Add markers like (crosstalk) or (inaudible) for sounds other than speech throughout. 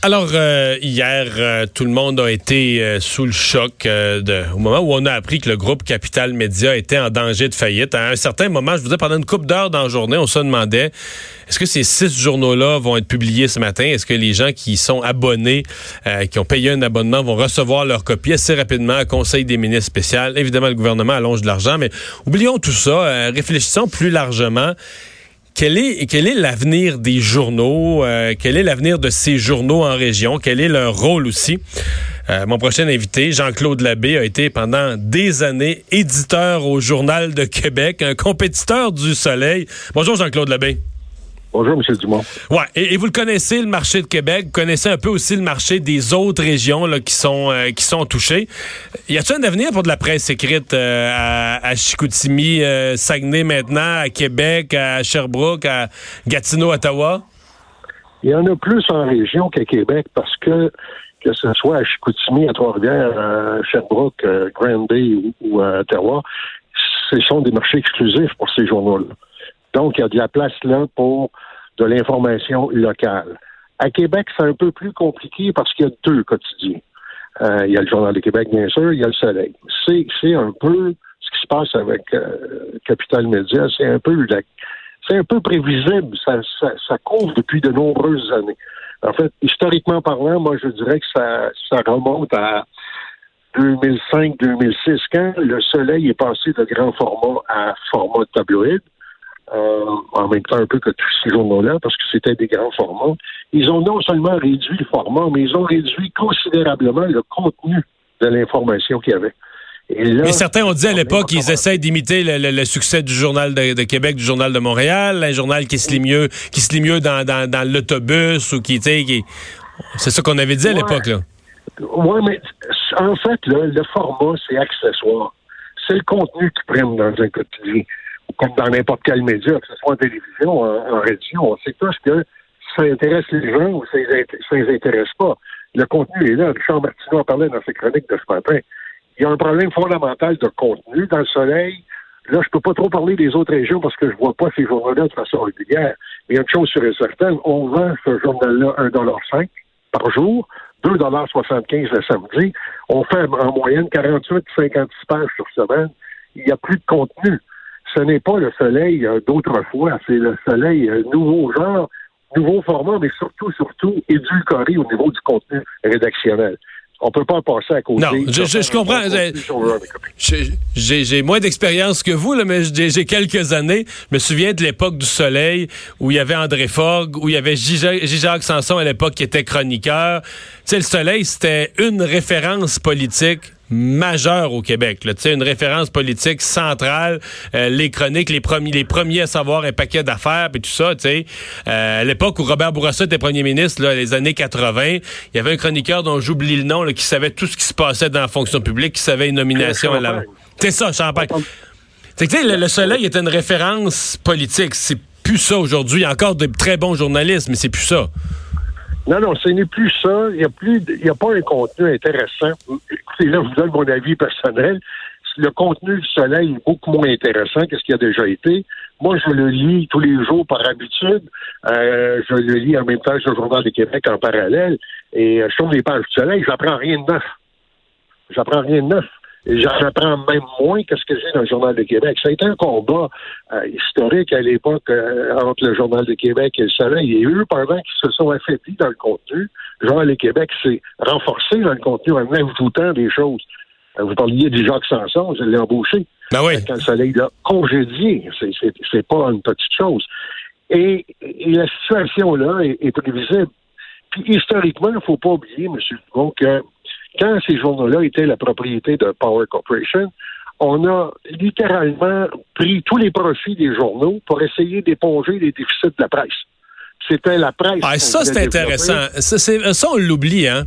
Alors, euh, hier, euh, tout le monde a été euh, sous le choc au moment où on a appris que le groupe Capital Média était en danger de faillite. À un certain moment, je vous disais, pendant une couple d'heures dans la journée, on se demandait, est-ce que ces six journaux-là vont être publiés ce matin? Est-ce que les gens qui sont abonnés, qui ont payé un abonnement, vont recevoir leur copie assez rapidement Conseil des ministres spécial? Évidemment, le gouvernement allonge de l'argent, mais oublions tout ça. réfléchissons plus largement quel est, quel est l'avenir des journaux? Euh, quel est l'avenir de ces journaux en région? Quel est leur rôle aussi? Euh, mon prochain invité, Jean-Claude Labbé, a été pendant des années éditeur au Journal de Québec, un compétiteur du Soleil. Bonjour Jean-Claude Labbé. Bonjour, M. Dumont. Ouais, et, vous le connaissez, le marché de Québec. Vous connaissez un peu aussi le marché des autres régions là, qui, sont, euh, qui sont touchées. Y a-t-il un avenir pour de la presse écrite euh, à, Chicoutimi, euh, Saguenay maintenant, à Québec, à Sherbrooke, à Gatineau, Ottawa? Il y en a plus en région qu'à Québec parce que que ce soit à Chicoutimi, à Trois-Rivières, à Sherbrooke, à Grand Bay ou, à Ottawa, ce sont des marchés exclusifs pour ces journaux-là. Donc, il y a de la place là pour de l'information locale. À Québec, c'est un peu plus compliqué parce qu'il y a deux quotidiens. Euh, il y a le Journal de Québec, bien sûr, il y a le Soleil. C'est un peu ce qui se passe avec euh, Capital Média, c'est un peu c'est un peu prévisible. Ça, ça, couvre depuis de nombreuses années. En fait, historiquement parlant, moi, je dirais que ça, ça remonte à 2005-2006, quand le Soleil est passé de grand format à format tabloïd. Euh, en même temps un peu que tous ces journaux-là, parce que c'était des grands formats. Ils ont non seulement réduit le format, mais ils ont réduit considérablement le contenu de l'information qu'il y avait. mais certains ont dit à l'époque qu'ils essaient d'imiter le, succès du Journal de, Québec, du Journal de Montréal, un journal qui se lit mieux, qui se lit mieux dans, dans, l'autobus ou qui, qui... c'est ça qu'on avait dit à l'époque, là. Oui, mais en fait, le format, c'est accessoire. C'est le contenu qui prime dans un quotidien comme dans n'importe quel média, que ce soit en télévision, en, en radio, on sait tous que ça intéresse les gens ou ça ne les intéresse pas. Le contenu est là. Richard Martineau en parlait dans ses chroniques de ce matin. Il y a un problème fondamental de contenu dans le soleil. Là, je peux pas trop parler des autres régions parce que je vois pas ces journaux-là de façon régulière. Mais une chose sur et certaine, on vend ce journal-là 1,5 par jour, 2,75 le samedi. On fait en moyenne 48-56 pages sur semaine. Il n'y a plus de contenu ce n'est pas le soleil euh, d'autrefois, c'est le soleil euh, nouveau genre, nouveau format, mais surtout, surtout édulcoré au niveau du contenu rédactionnel. On peut pas passer à côté. Non, je, je, comprends. J'ai moins d'expérience que vous, là, mais j'ai quelques années. Je me souviens de l'époque du Soleil où il y avait André Fogg, où il y avait J-Jacques Sanson à l'époque qui était chroniqueur. Tu sais, le Soleil, c'était une référence politique majeur au Québec. Là. Une référence politique centrale, euh, les chroniques, les premiers, les premiers à savoir un paquet d'affaires et tout ça. sais. Euh, à l'époque où Robert Bourassa était premier ministre, là, les années 80, il y avait un chroniqueur dont j'oublie le nom, là, qui savait tout ce qui se passait dans la fonction publique, qui savait une nomination à la... C'est ça, Champagne. C'est que le, le Soleil est une référence politique. C'est plus ça aujourd'hui. Il y a encore de très bons journalistes, mais c'est plus ça. Non, non, ce n'est plus ça. Il n'y a plus, il y a pas un contenu intéressant. Écoutez, là, je vous donne mon avis personnel. Le contenu du Soleil est beaucoup moins intéressant que ce qui a déjà été. Moi, je le lis tous les jours par habitude. Euh, je le lis en même temps que le Journal de Québec en parallèle. Et euh, je trouve les pages du Soleil, j'apprends rien de neuf. J'apprends rien de neuf. J'apprends même moins que ce que j'ai dans le Journal de Québec. Ça a été un combat euh, historique à l'époque euh, entre le Journal de Québec et le Soleil. Et eux, pendant qu'ils se sont affaiblis dans le contenu, le Journal de Québec s'est renforcé dans le contenu en ajoutant des choses. Euh, vous parliez du Jacques Sanson, je l'ai embauché. Ben oui. Quand le Soleil l'a congédié, c'est pas une petite chose. Et, la situation-là est, prévisible. Puis historiquement, il ne faut pas oublier, M. Dubon, que quand ces journaux-là étaient la propriété de Power Corporation, on a littéralement pris tous les profits des journaux pour essayer d'éponger les déficits de la presse. C'était la presse. Ah, ça, c'est intéressant. Ça, ça, on l'oublie, hein?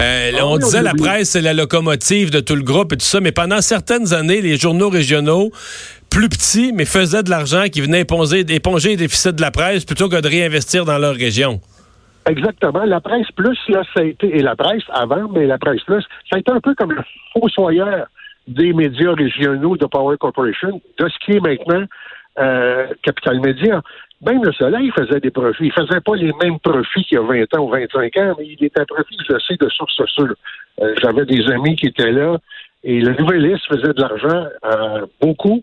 Euh, ah on disait la presse, c'est la locomotive de tout le groupe et tout ça, mais pendant certaines années, les journaux régionaux plus petits, mais faisaient de l'argent qui venait éponger, éponger les déficits de la presse plutôt que de réinvestir dans leur région. Exactement. La presse plus, là, ça a été, et la presse avant, mais la presse plus, ça a été un peu comme le fossoyeur des médias régionaux de Power Corporation, de ce qui est maintenant euh, Capital Média. Même le Soleil faisait des profits. Il faisait pas les mêmes profits qu'il y a 20 ans ou 25 ans, mais il était profit, je sais, de source sûre. Euh, J'avais des amis qui étaient là et le Nouvelliste faisait de l'argent euh, beaucoup.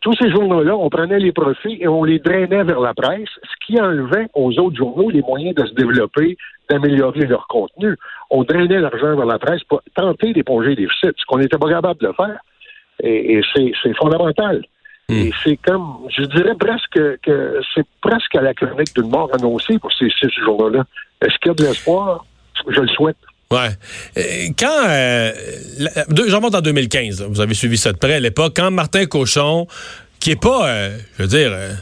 Tous ces journaux-là, on prenait les profits et on les drainait vers la presse, ce qui enlevait aux autres journaux les moyens de se développer, d'améliorer leur contenu. On drainait l'argent vers la presse pour tenter d'éponger les déficits, ce qu'on n'était pas capable de faire. Et, et c'est fondamental. Et c'est comme, je dirais presque que c'est presque à la chronique d'une mort annoncée pour ces six journaux-là. Est-ce qu'il y a de l'espoir? Je le souhaite. Ouais. Quand euh, j'en monte en 2015, vous avez suivi ça de près à l'époque, quand Martin Cochon, qui est pas, euh, je veux dire, euh,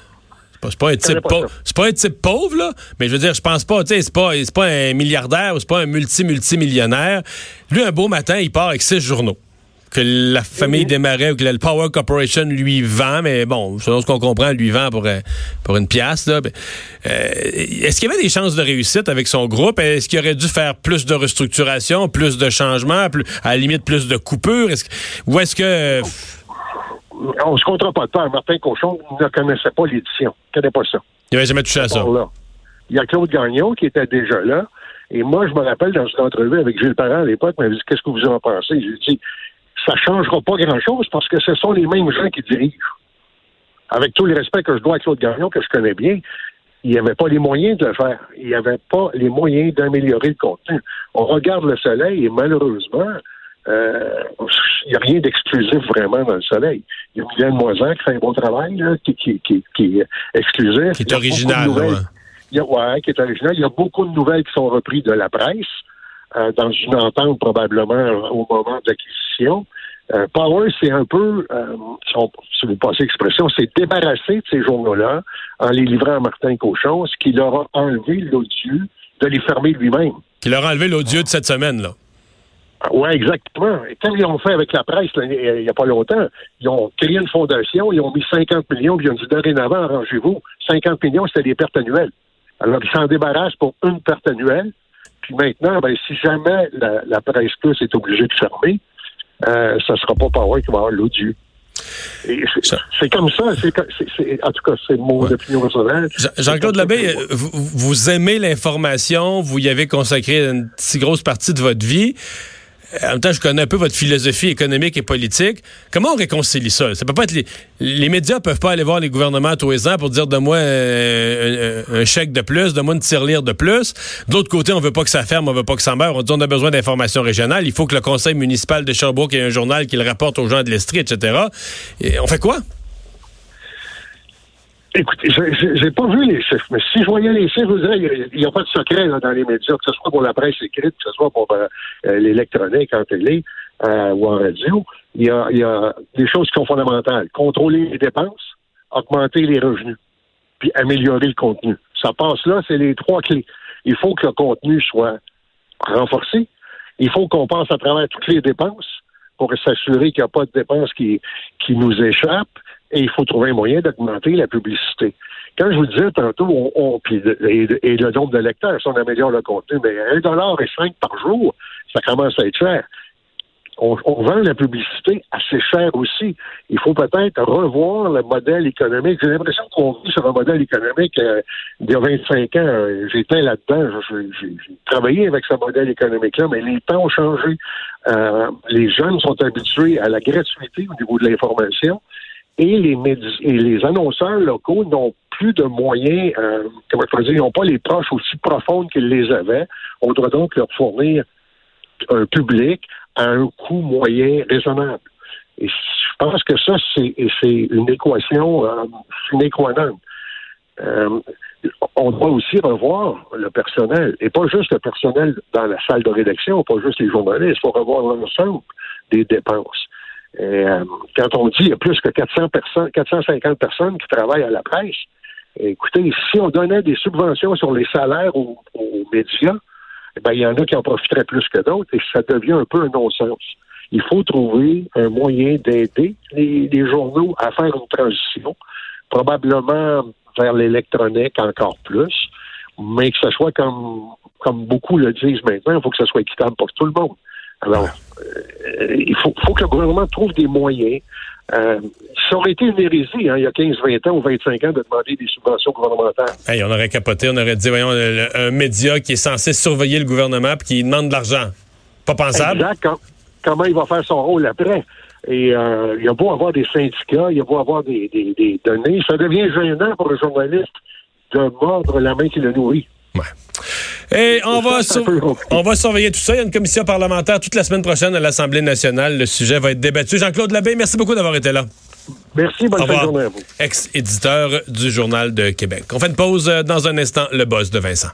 c'est pas, un type pauvre, c'est pas un type pauvre là, mais je veux dire, je pense pas, tu sais, c'est pas, pas un milliardaire ou c'est pas un multi multi millionnaire. Lui, un beau matin, il part avec six journaux que la famille démarrait ou que le Power Corporation lui vend, mais bon, selon ce qu'on comprend, lui vend pour, pour une pièce. Là. Euh, est-ce qu'il y avait des chances de réussite avec son groupe? Est-ce qu'il aurait dû faire plus de restructuration, plus de changements, plus, à la limite plus de coupures? Est-ce, ou est-ce que... On se comptera pas de peur. Martin Cochon ne connaissait pas l'édition. Il connaît pas ça. Il n'avait jamais touché à ça. Il y a Claude Gagnon qui était déjà là. Et moi, je me rappelle dans une entrevue avec Gilles Parent à l'époque, il m'avait dit Qu'est-ce que vous en pensez? J'ai dit ça changera pas grand-chose parce que ce sont les mêmes gens qui dirigent. Avec tout le respect que je dois à Claude Gagnon, que je connais bien, il n'y avait pas les moyens de le faire. Il n'y avait pas les moyens d'améliorer le contenu. On regarde le soleil et malheureusement, euh, il n'y a rien d'exclusif vraiment dans le soleil. Il y a Mylène Moisan qui fait un bon travail, qui, qui, qui, est exclusif. Qui est original. Il y a, ouais, qui est original. Il y a beaucoup de nouvelles qui sont reprises de la presse. Euh, dans une entente probablement au moment de l'acquisition. Euh, Power, c'est un peu, euh, si vous passez l'expression, c'est débarrassé de ces journaux-là en les livrant à Martin Cochon, ce qui leur a enlevé l'odieux de les fermer lui-même. Qui leur a enlevé l'odieux de cette semaine, là. Oui, exactement. Et comme ils l'ont fait avec la presse il n'y a pas longtemps, ils ont créé une fondation, ils ont mis 50 millions, puis ils ont dit dorénavant, arrangez-vous. 50 millions, c'était des pertes annuelles. Alors, ils s'en débarrassent pour une perte annuelle. Puis maintenant, ben, si jamais la, la presse plus est obligée de fermer, euh, ça ne sera pas Power qui va avoir l'odieux. C'est comme ça. en tout cas, c'est mon opinion personnelle. Jean-Claude Labbé, vous, vous aimez l'information, vous y avez consacré une si grosse partie de votre vie en même temps, je connais un peu votre philosophie économique et politique. Comment on réconcilie ça? Ça peut pas être les, les médias peuvent pas aller voir les gouvernements tous les ans pour dire de moi euh, un, chèque de plus, de moi une tirelire de plus. D'autre côté, on veut pas que ça ferme, on veut pas que ça meure. On dit on a besoin d'informations régionales. Il faut que le conseil municipal de Sherbrooke ait un journal qui le rapporte aux gens de l'Estrie, etc. Et on fait quoi? Écoutez, j'ai pas vu les chiffres, mais si je voyais les chiffres, je vous dirais, il n'y a, pas de secret dans les médias, que ce soit pour la presse écrite, que ce soit pour euh, euh, l'électronique en télé euh, ou en radio. Il y, a, y a des choses qui sont fondamentales. Contrôler les dépenses, augmenter les revenus, puis améliorer le contenu. Ça passe là, c'est les trois clés. Il faut que le contenu soit renforcé. Il faut qu'on passe à travers toutes les dépenses pour s'assurer qu'il n'y a pas de dépenses qui, qui nous échappent et il faut trouver un moyen d'augmenter la publicité. Quand je vous disais tantôt, on, on puis et, le nombre de lecteurs, si on améliore le contenu, mais un dollar et cinq par jour, ça commence à être cher. On, vend la publicité assez cher aussi. Il faut peut-être revoir le modèle économique. J'ai l'impression qu'on vit sur un modèle économique euh, d'il y a 25 ans. J'étais là-dedans. J'ai travaillé avec ce modèle économique-là, mais les temps ont changé. Euh, les jeunes sont habitués à la gratuité au niveau de l'information et les, et les annonceurs locaux n'ont plus de moyens, euh, comment dire, ils n'ont pas les proches aussi profondes qu'ils les avaient. On doit donc leur fournir un public à un coût moyen raisonnable. Et je pense que ça, c'est une équation, euh, une. Euh, on doit aussi revoir le personnel, et pas juste le personnel dans la salle de rédaction, pas juste les journalistes, il faut revoir l'ensemble des dépenses. Euh, quand on dit qu'il y a plus que 400 personnes, 450 personnes qui travaillent à la presse, écoutez, si on donnait des subventions sur les salaires aux, médias, eh ben, il y en a qui en profiteraient plus que d'autres et ça devient un peu un non-sens. Il faut trouver un moyen d'aider les, les journaux à faire une transition, probablement vers l'électronique encore plus, mais que ce soit comme, comme beaucoup le disent maintenant, il faut que ce soit équitable pour tout le monde. Alors, euh, il faut, faut que le gouvernement trouve des moyens. Euh, ça aurait été une hérésie hein, il y a 15, 20 ans ou 25 ans de demander des subventions gouvernementales. Hey, on aurait capoté, on aurait dit, voyons, le- le- un média qui est censé surveiller le gouvernement puis qui demande de l'argent. Pas pensable. Exact. Com- comment il va faire son rôle après? Et euh, il y a beau avoir des syndicats, il y a beau avoir des, des, des données, ça devient gênant pour le journaliste de mordre la main qui le nourrit. Ouais. Et on va, (laughs) on va surveiller tout ça. Il y a une commission parlementaire toute la semaine prochaine à l'Assemblée nationale. Le sujet va être débattu. Jean-Claude Labbé, merci beaucoup d'avoir été là. Merci, bonne fin de journée à vous. Ex-éditeur du Journal de Québec. On fait une pause euh, dans un instant. Le boss de Vincent.